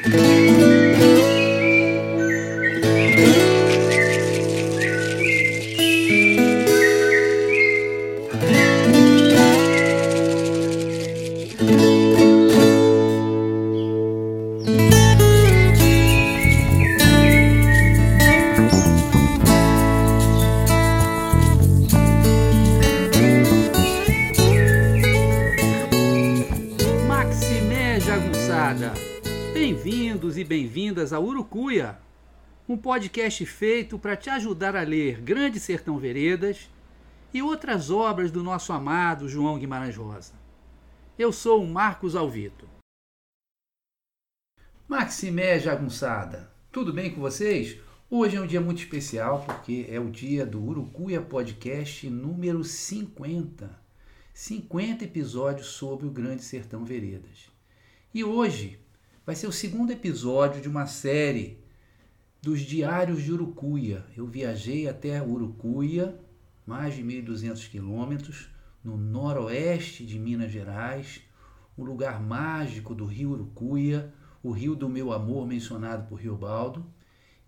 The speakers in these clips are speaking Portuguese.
Bem-vindos podcast feito para te ajudar a ler Grande Sertão Veredas e outras obras do nosso amado João Guimarães Rosa. Eu sou o Marcos Alvito. Maximé Jagunçada, tudo bem com vocês? Hoje é um dia muito especial porque é o dia do Urucuia Podcast número 50. 50 episódios sobre o Grande Sertão Veredas. E hoje vai ser o segundo episódio de uma série dos Diários de Urucuia. Eu viajei até Urucuia, mais de 1.200 quilômetros, no noroeste de Minas Gerais, o lugar mágico do rio Urucuia, o rio do meu amor mencionado por Riobaldo.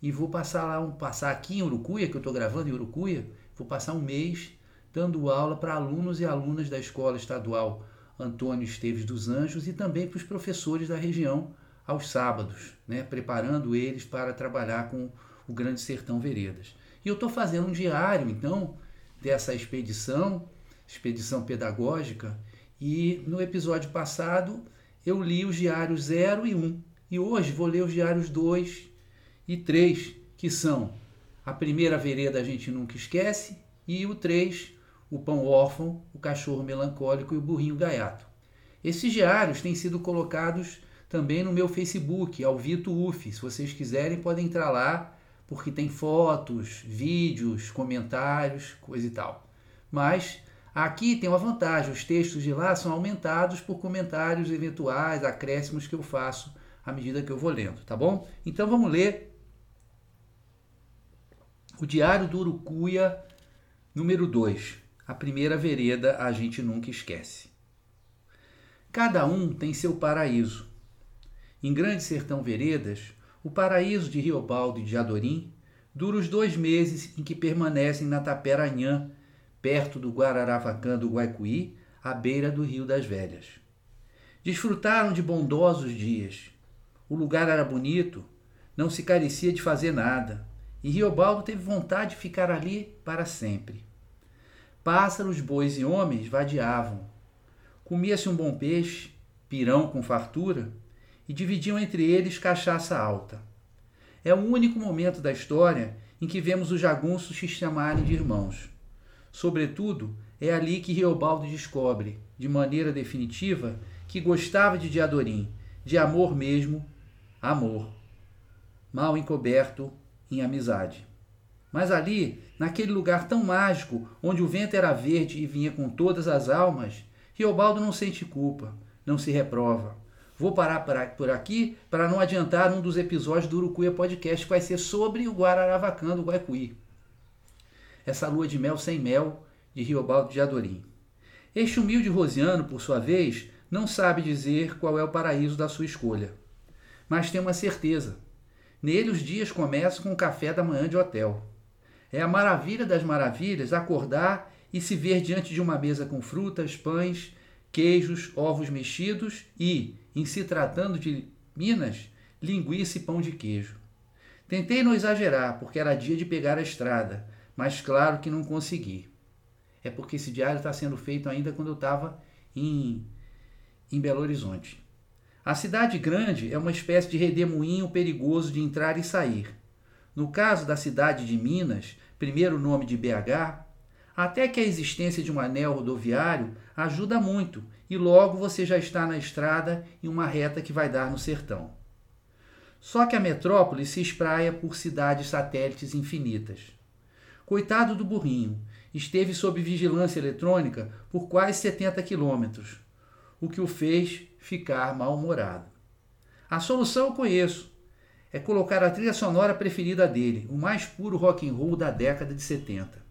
E vou passar lá, um, passar aqui em Urucuia, que eu estou gravando em Urucuia, vou passar um mês dando aula para alunos e alunas da Escola Estadual Antônio Esteves dos Anjos e também para os professores da região aos sábados, né, preparando eles para trabalhar com o Grande Sertão Veredas. E eu estou fazendo um diário, então, dessa expedição, expedição pedagógica, e no episódio passado eu li os diários 0 e 1. Um, e hoje vou ler os diários 2 e 3, que são a primeira vereda a gente nunca esquece, e o 3, o pão órfão, o cachorro melancólico e o burrinho gaiato. Esses diários têm sido colocados também no meu Facebook, Alvito UF. Se vocês quiserem, podem entrar lá, porque tem fotos, vídeos, comentários, coisa e tal. Mas aqui tem uma vantagem: os textos de lá são aumentados por comentários eventuais, acréscimos que eu faço à medida que eu vou lendo, tá bom? Então vamos ler o Diário do Urucuia, número 2. A primeira vereda a gente nunca esquece. Cada um tem seu paraíso em Grande Sertão Veredas, o paraíso de Riobaldo e de Adorim dura os dois meses em que permanecem na Taperanhã, perto do Guararavacã do Guaicuí, à beira do Rio das Velhas. Desfrutaram de bondosos dias. O lugar era bonito, não se carecia de fazer nada, e Riobaldo teve vontade de ficar ali para sempre. Pássaros, bois e homens vadiavam. Comia-se um bom peixe, pirão com fartura, e dividiam entre eles cachaça alta. É o único momento da história em que vemos os jagunços se chamarem de irmãos. Sobretudo, é ali que Riobaldo descobre, de maneira definitiva, que gostava de Diadorim, de amor mesmo, amor. Mal encoberto em amizade. Mas ali, naquele lugar tão mágico, onde o vento era verde e vinha com todas as almas, Riobaldo não sente culpa, não se reprova. Vou parar por aqui para não adiantar um dos episódios do Urucuia Podcast que vai ser sobre o Guararavacã do Guaicuí. Essa lua de mel sem mel de Riobaldo de Adorim. Este humilde Rosiano, por sua vez, não sabe dizer qual é o paraíso da sua escolha. Mas tem uma certeza. Nele os dias começam com o café da manhã de hotel. É a maravilha das maravilhas acordar e se ver diante de uma mesa com frutas, pães, queijos, ovos mexidos e, em se tratando de Minas, linguiça e pão de queijo. Tentei não exagerar, porque era dia de pegar a estrada, mas claro que não consegui. É porque esse diário está sendo feito ainda quando eu estava em, em Belo Horizonte. A cidade grande é uma espécie de redemoinho perigoso de entrar e sair. No caso da cidade de Minas, primeiro nome de BH, até que a existência de um anel rodoviário ajuda muito e logo você já está na estrada em uma reta que vai dar no sertão. Só que a metrópole se espraia por cidades satélites infinitas. Coitado do burrinho, esteve sob vigilância eletrônica por quase 70 quilômetros, o que o fez ficar mal-humorado. A solução eu conheço. É colocar a trilha sonora preferida dele, o mais puro rock and roll da década de 70.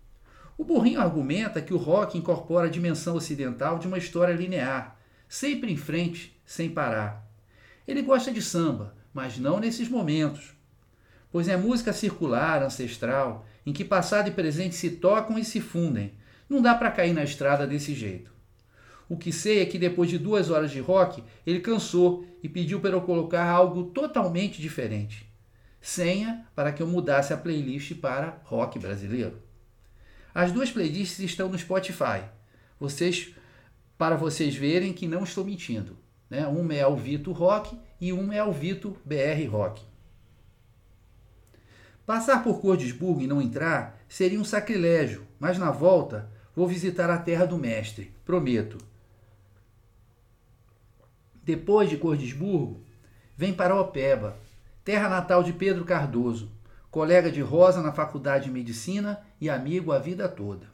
O burrinho argumenta que o rock incorpora a dimensão ocidental de uma história linear, sempre em frente, sem parar. Ele gosta de samba, mas não nesses momentos. Pois é música circular, ancestral, em que passado e presente se tocam e se fundem. Não dá para cair na estrada desse jeito. O que sei é que depois de duas horas de rock, ele cansou e pediu para eu colocar algo totalmente diferente. Senha para que eu mudasse a playlist para rock brasileiro. As duas playlists estão no Spotify. Vocês, para vocês verem que não estou mentindo. Né? Uma é Vito Rock e uma é o Vito BR Rock. Passar por Cordesburgo e não entrar seria um sacrilégio, mas na volta vou visitar a terra do mestre, prometo. Depois de Cordesburgo, vem para Opeba, terra natal de Pedro Cardoso, colega de Rosa na faculdade de medicina e amigo a vida toda.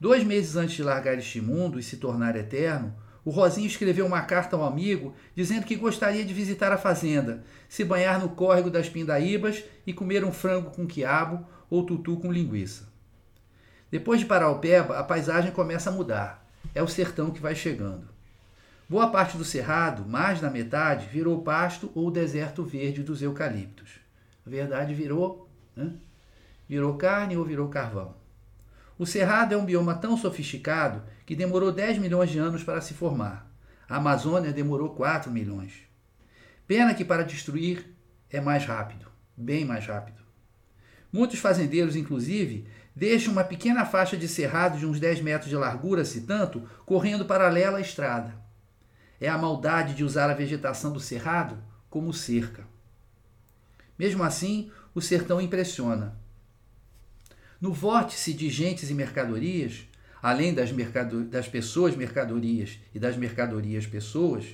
Dois meses antes de largar este mundo e se tornar eterno, o Rosinho escreveu uma carta ao amigo dizendo que gostaria de visitar a fazenda, se banhar no córrego das Pindaíbas e comer um frango com quiabo ou tutu com linguiça. Depois de Paraupeba, a paisagem começa a mudar. É o sertão que vai chegando. Boa parte do cerrado, mais da metade, virou pasto ou deserto verde dos eucaliptos. Verdade, virou, né? Virou carne ou virou carvão. O cerrado é um bioma tão sofisticado que demorou 10 milhões de anos para se formar. A Amazônia demorou 4 milhões. Pena que para destruir é mais rápido, bem mais rápido. Muitos fazendeiros, inclusive, deixam uma pequena faixa de cerrado de uns 10 metros de largura, se tanto, correndo paralela à estrada. É a maldade de usar a vegetação do cerrado como cerca. Mesmo assim, o sertão impressiona. No vórtice de gentes e mercadorias, além das, das pessoas mercadorias e das mercadorias pessoas,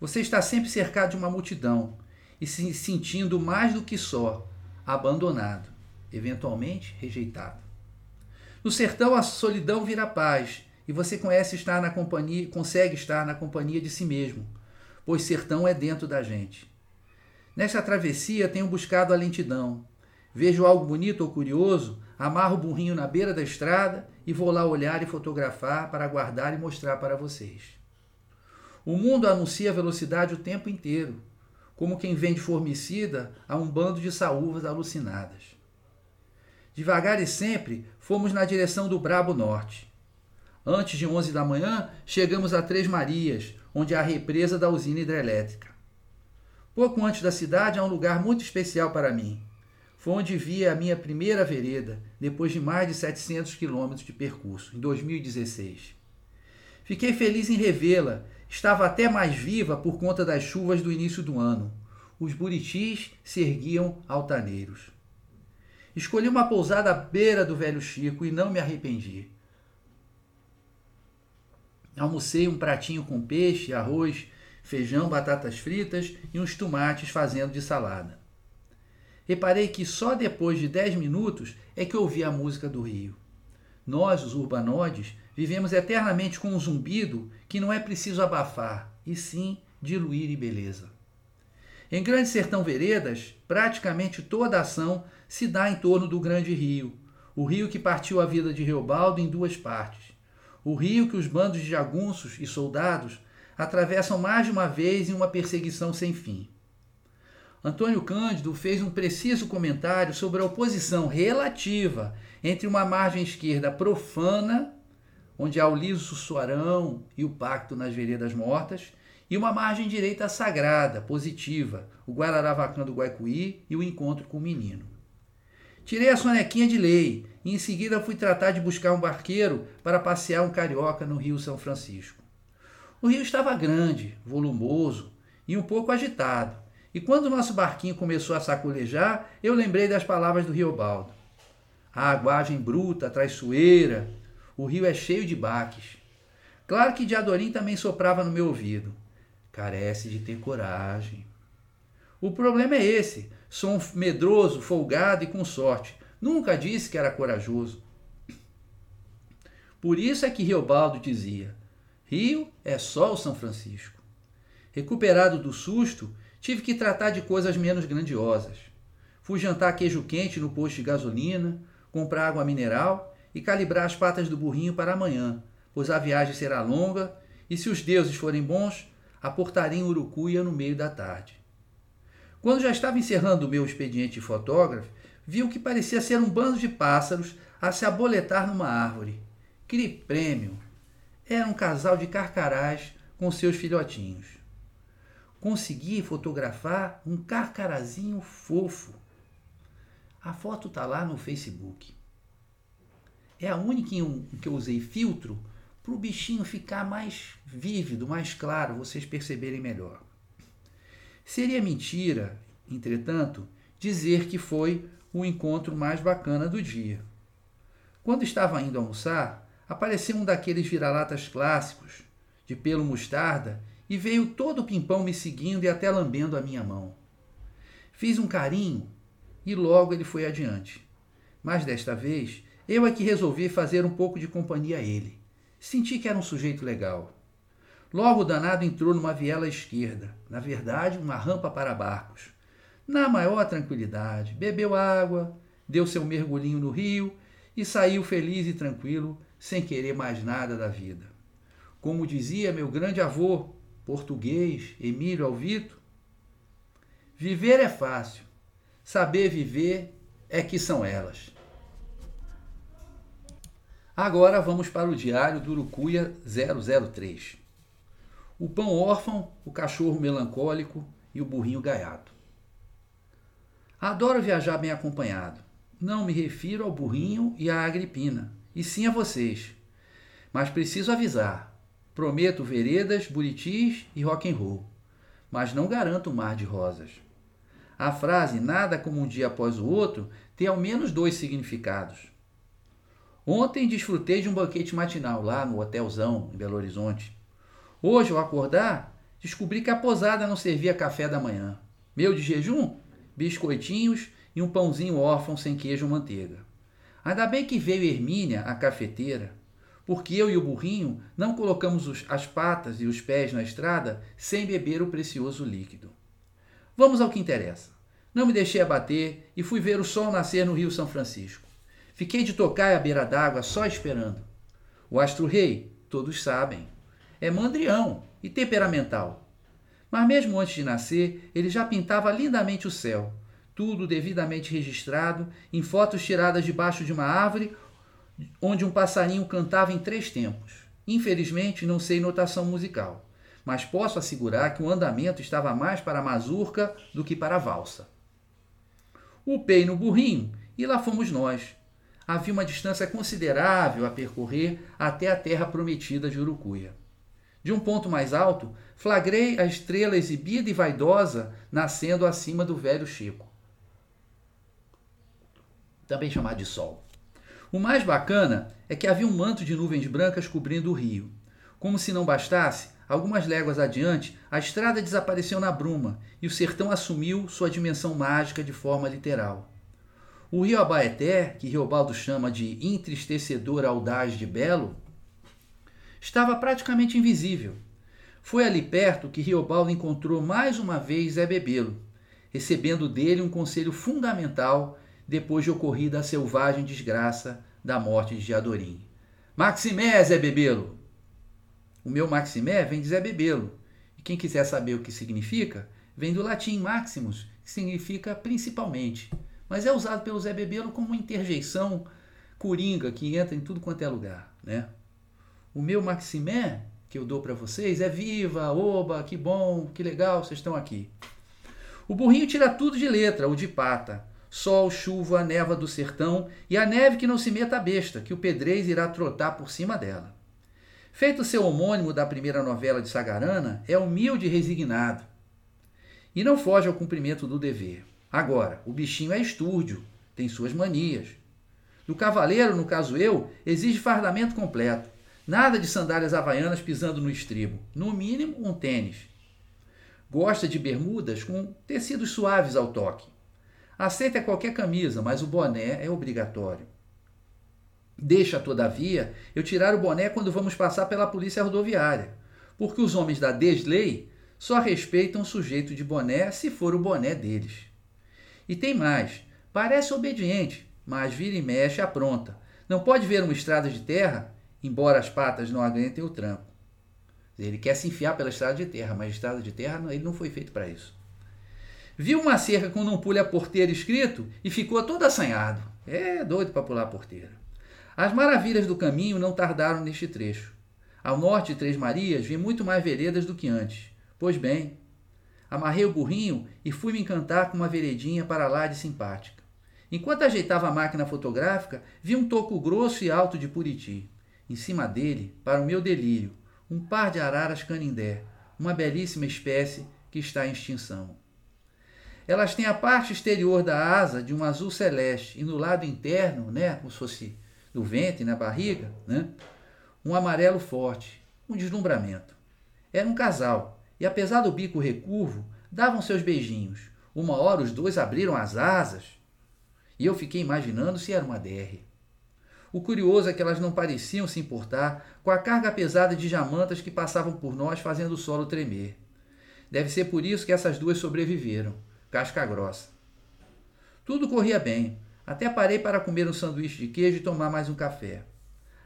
você está sempre cercado de uma multidão e se sentindo mais do que só, abandonado, eventualmente rejeitado. No sertão a solidão vira paz e você conhece estar na companhia, consegue estar na companhia de si mesmo, pois sertão é dentro da gente. Nesta travessia tenho buscado a lentidão. Vejo algo bonito ou curioso, amarro o burrinho na beira da estrada e vou lá olhar e fotografar para guardar e mostrar para vocês. O mundo anuncia velocidade o tempo inteiro, como quem vende formicida a um bando de saúvas alucinadas. Devagar e sempre fomos na direção do Brabo Norte. Antes de 11 da manhã, chegamos a Três Marias, onde há a represa da usina hidrelétrica. Pouco antes da cidade há um lugar muito especial para mim. Foi onde vi a minha primeira vereda, depois de mais de 700 quilômetros de percurso, em 2016. Fiquei feliz em revê-la, estava até mais viva por conta das chuvas do início do ano. Os buritis se erguiam altaneiros. Escolhi uma pousada à beira do velho Chico e não me arrependi. Almocei um pratinho com peixe, arroz, feijão, batatas fritas e uns tomates fazendo de salada. Reparei que só depois de dez minutos é que ouvi a música do rio. Nós, os urbanoides, vivemos eternamente com um zumbido que não é preciso abafar, e sim diluir em beleza. Em Grande Sertão Veredas, praticamente toda a ação se dá em torno do grande rio, o rio que partiu a vida de Reobaldo em duas partes. O rio que os bandos de jagunços e soldados atravessam mais de uma vez em uma perseguição sem fim. Antônio Cândido fez um preciso comentário sobre a oposição relativa entre uma margem esquerda profana, onde há o liso sussuarão e o pacto nas veredas mortas, e uma margem direita sagrada, positiva, o Guararavacã do Guaicuí e o encontro com o menino. Tirei a sonequinha de lei e em seguida fui tratar de buscar um barqueiro para passear um carioca no Rio São Francisco. O rio estava grande, volumoso e um pouco agitado e quando o nosso barquinho começou a sacolejar, eu lembrei das palavras do Riobaldo. A aguagem bruta, traiçoeira, o rio é cheio de baques. Claro que Diadorim também soprava no meu ouvido. Carece de ter coragem. O problema é esse. Sou um medroso, folgado e com sorte. Nunca disse que era corajoso. Por isso é que Riobaldo dizia: Rio é só o São Francisco. Recuperado do susto, Tive que tratar de coisas menos grandiosas. Fui jantar queijo quente no posto de gasolina, comprar água mineral e calibrar as patas do burrinho para amanhã, pois a viagem será longa e, se os deuses forem bons, aportarei em Urucuia no meio da tarde. Quando já estava encerrando o meu expediente de fotógrafo, vi o que parecia ser um bando de pássaros a se aboletar numa árvore. Que prêmio! Era um casal de carcarás com seus filhotinhos. Consegui fotografar um carcarazinho fofo. A foto está lá no Facebook. É a única em que eu usei filtro para o bichinho ficar mais vívido, mais claro, vocês perceberem melhor. Seria mentira, entretanto, dizer que foi o encontro mais bacana do dia. Quando estava indo almoçar, apareceu um daqueles vira-latas clássicos, de pelo mostarda, e veio todo o pimpão me seguindo e até lambendo a minha mão. Fiz um carinho e logo ele foi adiante. Mas desta vez, eu é que resolvi fazer um pouco de companhia a ele. Senti que era um sujeito legal. Logo o danado entrou numa viela esquerda, na verdade, uma rampa para barcos. Na maior tranquilidade, bebeu água, deu seu mergulhinho no rio e saiu feliz e tranquilo, sem querer mais nada da vida. Como dizia meu grande avô, português, Emílio Alvito, viver é fácil, saber viver é que são elas. Agora vamos para o diário do Urucuia 003 o pão órfão, o cachorro melancólico e o burrinho gaiato. Adoro viajar bem acompanhado. Não me refiro ao burrinho e à Agripina, e sim a vocês. Mas preciso avisar. Prometo veredas, buritis e rock and roll, mas não garanto um mar de rosas. A frase nada como um dia após o outro tem ao menos dois significados. Ontem desfrutei de um banquete matinal lá no Hotelzão, em Belo Horizonte. Hoje, ao acordar, descobri que a posada não servia café da manhã. Meu de jejum? Biscoitinhos e um pãozinho órfão sem queijo ou manteiga. Ainda bem que veio Hermínia, a cafeteira, porque eu e o burrinho não colocamos os, as patas e os pés na estrada sem beber o precioso líquido. Vamos ao que interessa. Não me deixei abater e fui ver o sol nascer no Rio São Francisco. Fiquei de tocar à beira d'água só esperando. O astro-rei, todos sabem, é mandrião e temperamental. Mas mesmo antes de nascer, ele já pintava lindamente o céu, tudo devidamente registrado em fotos tiradas debaixo de uma árvore onde um passarinho cantava em três tempos. Infelizmente, não sei notação musical, mas posso assegurar que o andamento estava mais para a mazurca do que para a valsa. Upei no burrinho e lá fomos nós. Havia uma distância considerável a percorrer até a terra prometida de Urucuia. De um ponto mais alto, flagrei a estrela exibida e vaidosa nascendo acima do velho Chico. Também chamado de Sol. O mais bacana é que havia um manto de nuvens brancas cobrindo o rio. Como se não bastasse, algumas léguas adiante, a estrada desapareceu na bruma e o sertão assumiu sua dimensão mágica de forma literal. O rio Abaeté, que Riobaldo chama de entristecedor audaz de belo, estava praticamente invisível. Foi ali perto que Riobaldo encontrou mais uma vez Zé Bebelo, recebendo dele um conselho fundamental depois de ocorrida a selvagem desgraça da morte de Diadorim. Maximé, Zé Bebelo! O meu Maximé vem de Zé Bebelo, e quem quiser saber o que significa, vem do latim maximus, que significa principalmente, mas é usado pelo Zé Bebelo como uma interjeição coringa que entra em tudo quanto é lugar, né? O meu Maximé, que eu dou para vocês, é viva, oba, que bom, que legal, vocês estão aqui. O burrinho tira tudo de letra, o de pata. Sol, chuva, neva do sertão e a neve que não se meta a besta, que o pedrez irá trotar por cima dela. Feito seu homônimo da primeira novela de Sagarana, é humilde e resignado. E não foge ao cumprimento do dever. Agora, o bichinho é estúrdio, tem suas manias. Do cavaleiro, no caso eu, exige fardamento completo. Nada de sandálias havaianas pisando no estribo. No mínimo, um tênis. Gosta de bermudas com tecidos suaves ao toque. Aceita qualquer camisa, mas o boné é obrigatório. Deixa, todavia, eu tirar o boné quando vamos passar pela polícia rodoviária, porque os homens da deslei só respeitam o sujeito de boné se for o boné deles. E tem mais: parece obediente, mas vira e mexe apronta. Não pode ver uma estrada de terra embora as patas não aguentem o tranco. Ele quer se enfiar pela estrada de terra, mas a estrada de terra ele não foi feito para isso. Viu uma cerca com não pule a porteira escrito e ficou todo assanhado. É doido para pular a porteira. As maravilhas do caminho não tardaram neste trecho. Ao norte de Três Marias vi muito mais veredas do que antes. Pois bem, amarrei o burrinho e fui me encantar com uma veredinha para lá de simpática. Enquanto ajeitava a máquina fotográfica, vi um toco grosso e alto de Puriti. Em cima dele, para o meu delírio, um par de araras canindé, uma belíssima espécie que está em extinção. Elas têm a parte exterior da asa de um azul celeste e no lado interno, né, como se fosse do ventre, na barriga, né, um amarelo forte, um deslumbramento. Era um casal, e apesar do bico recurvo, davam seus beijinhos. Uma hora os dois abriram as asas, e eu fiquei imaginando se era uma DR. O curioso é que elas não pareciam se importar com a carga pesada de jamantas que passavam por nós fazendo o solo tremer. Deve ser por isso que essas duas sobreviveram, casca grossa. Tudo corria bem, até parei para comer um sanduíche de queijo e tomar mais um café.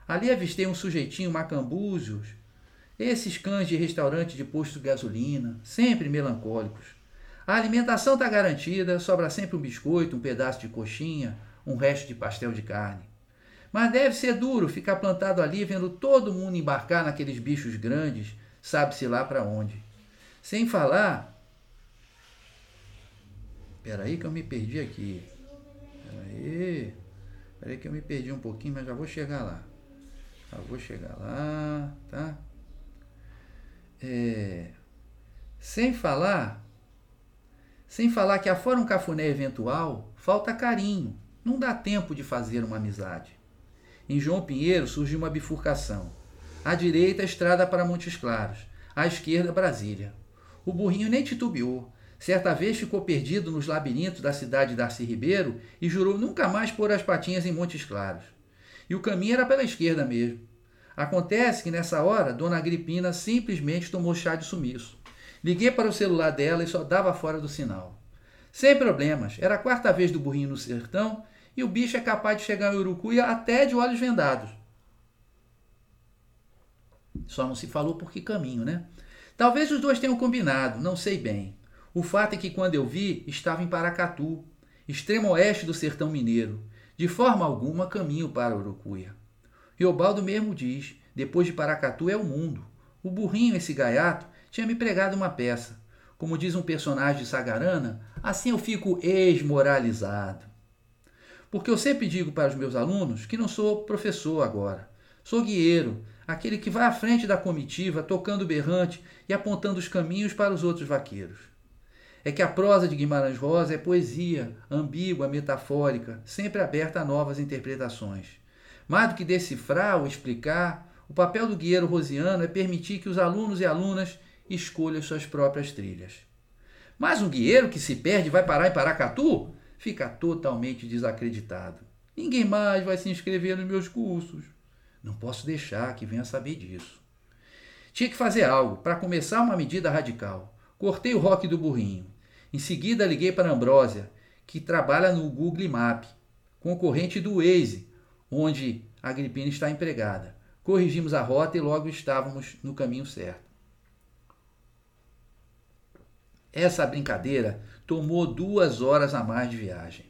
Ali avistei um sujeitinho macambúzios, esses cães de restaurante de posto de gasolina, sempre melancólicos. A alimentação está garantida, sobra sempre um biscoito, um pedaço de coxinha, um resto de pastel de carne. Mas deve ser duro ficar plantado ali vendo todo mundo embarcar naqueles bichos grandes, sabe-se lá para onde. Sem falar. Peraí que eu me perdi aqui. Peraí. Peraí que eu me perdi um pouquinho, mas já vou chegar lá. Já vou chegar lá, tá? É, sem falar. Sem falar que afora um cafuné eventual, falta carinho. Não dá tempo de fazer uma amizade. Em João Pinheiro surgiu uma bifurcação. À direita, a estrada para Montes Claros. À esquerda, Brasília. O burrinho nem titubeou. Certa vez ficou perdido nos labirintos da cidade de Darcy Ribeiro e jurou nunca mais pôr as patinhas em Montes Claros. E o caminho era pela esquerda mesmo. Acontece que nessa hora, Dona Agripina simplesmente tomou chá de sumiço. Liguei para o celular dela e só dava fora do sinal. Sem problemas, era a quarta vez do burrinho no sertão e o bicho é capaz de chegar em Urucuia até de olhos vendados. Só não se falou por que caminho, né? Talvez os dois tenham combinado, não sei bem. O fato é que quando eu vi, estava em Paracatu, extremo oeste do sertão mineiro, de forma alguma caminho para Urucuia. Riobaldo mesmo diz, depois de Paracatu é o mundo. O burrinho, esse gaiato, tinha me pregado uma peça. Como diz um personagem de Sagarana, assim eu fico esmoralizado. Porque eu sempre digo para os meus alunos que não sou professor agora. Sou guieiro, aquele que vai à frente da comitiva, tocando berrante e apontando os caminhos para os outros vaqueiros. É que a prosa de Guimarães Rosa é poesia, ambígua, metafórica, sempre aberta a novas interpretações. Mais do que decifrar ou explicar, o papel do guieiro rosiano é permitir que os alunos e alunas escolham suas próprias trilhas. Mas um guieiro que se perde vai parar em Paracatu fica totalmente desacreditado. Ninguém mais vai se inscrever nos meus cursos. Não posso deixar que venha saber disso. Tinha que fazer algo para começar uma medida radical. Cortei o rock do burrinho. Em seguida liguei para a Ambrósia, que trabalha no Google Map, concorrente do Waze, onde a Agripina está empregada. Corrigimos a rota e logo estávamos no caminho certo. Essa brincadeira tomou duas horas a mais de viagem.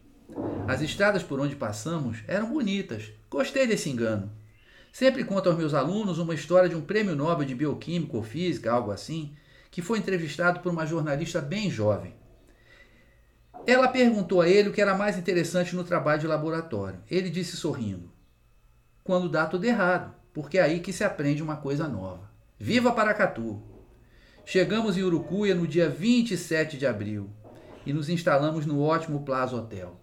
As estradas por onde passamos eram bonitas. Gostei desse engano. Sempre conto aos meus alunos uma história de um prêmio Nobel de Bioquímica ou Física, algo assim, que foi entrevistado por uma jornalista bem jovem. Ela perguntou a ele o que era mais interessante no trabalho de laboratório. Ele disse sorrindo: Quando dá tudo errado, porque é aí que se aprende uma coisa nova. Viva Paracatu! Chegamos em Urucuia no dia 27 de abril e nos instalamos no ótimo Plaza Hotel.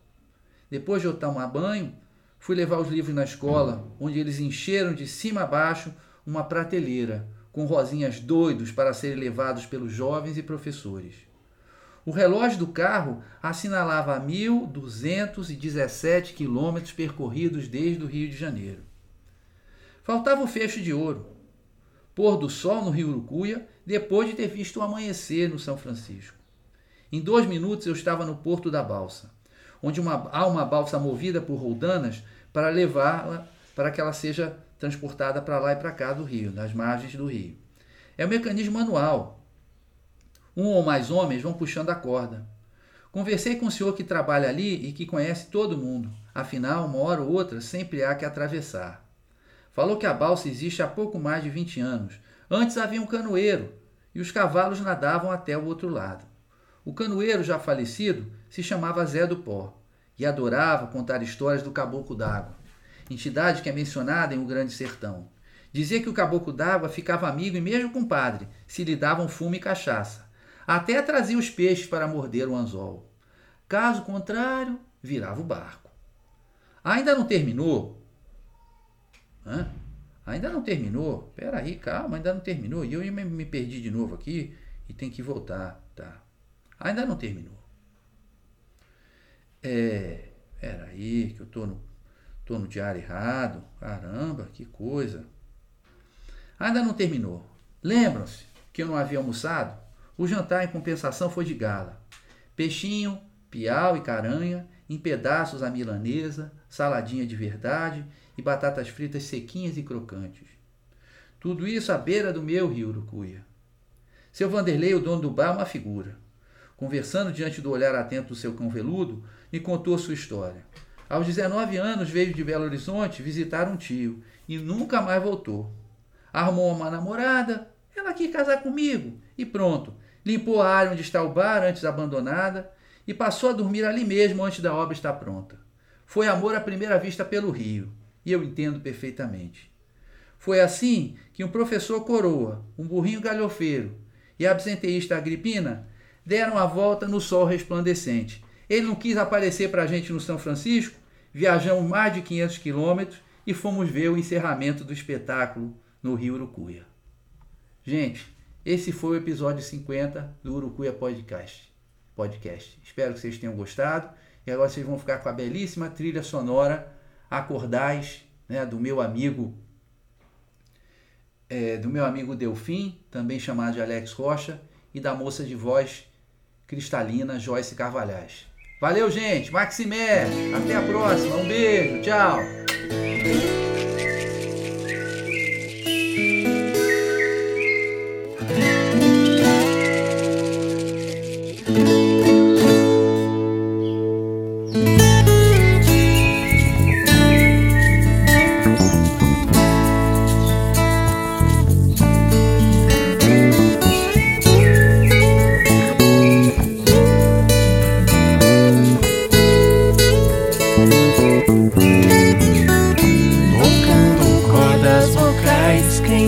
Depois de tomar banho, Fui levar os livros na escola, onde eles encheram de cima a baixo uma prateleira com rosinhas doidos para serem levados pelos jovens e professores. O relógio do carro assinalava 1.217 quilômetros percorridos desde o Rio de Janeiro. Faltava o fecho de ouro. Pôr do sol no Rio Urucuia, depois de ter visto o amanhecer no São Francisco. Em dois minutos eu estava no Porto da Balsa onde uma, há uma balsa movida por roldanas para levá-la para que ela seja transportada para lá e para cá do rio, nas margens do rio. É um mecanismo manual. Um ou mais homens vão puxando a corda. Conversei com o senhor que trabalha ali e que conhece todo mundo. Afinal, uma hora ou outra sempre há que atravessar. Falou que a balsa existe há pouco mais de 20 anos. Antes havia um canoeiro e os cavalos nadavam até o outro lado. O canoeiro, já falecido, se chamava Zé do Pó e adorava contar histórias do Caboclo d'Água, entidade que é mencionada em O Grande Sertão. Dizia que o Caboclo d'Água ficava amigo e mesmo com o padre, se lhe davam fumo e cachaça. Até trazia os peixes para morder o anzol. Caso contrário, virava o barco. Ainda não terminou? Hã? Ainda não terminou? Peraí, calma, ainda não terminou. E eu me perdi de novo aqui e tem que voltar, tá? Ainda não terminou. É, peraí, que eu tô no, tô no diário errado. Caramba, que coisa. Ainda não terminou. Lembram-se que eu não havia almoçado? O jantar, em compensação, foi de gala. Peixinho, piau e caranha, em pedaços a milanesa, saladinha de verdade e batatas fritas sequinhas e crocantes. Tudo isso à beira do meu rio Urucuia. Seu Vanderlei, o dono do bar, uma figura. Conversando diante do olhar atento do seu cão veludo, me contou sua história. Aos 19 anos veio de Belo Horizonte visitar um tio e nunca mais voltou. Arrumou uma namorada, ela quis casar comigo e pronto. Limpou a área onde está o bar, antes abandonada, e passou a dormir ali mesmo antes da obra estar pronta. Foi amor à primeira vista pelo rio, e eu entendo perfeitamente. Foi assim que um professor coroa, um burrinho galhofeiro e a absenteísta Agripina deram a volta no sol resplandecente. Ele não quis aparecer para a gente no São Francisco, viajamos mais de 500 quilômetros e fomos ver o encerramento do espetáculo no Rio Urucuia. Gente, esse foi o episódio 50 do Urucuia Podcast. Podcast. Espero que vocês tenham gostado. E agora vocês vão ficar com a belíssima trilha sonora Acordais, né, do meu amigo é, do meu amigo Delfim, também chamado de Alex Rocha, e da moça de voz cristalina Joyce Carvalhais. Valeu, gente! Maximé! Até a próxima! Um beijo! Tchau!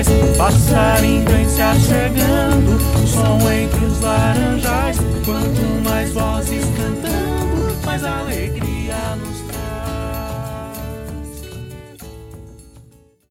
atrás, passarinho vem se achegando, som entre os laranjais. Quanto mais vozes cantando, mais alegria no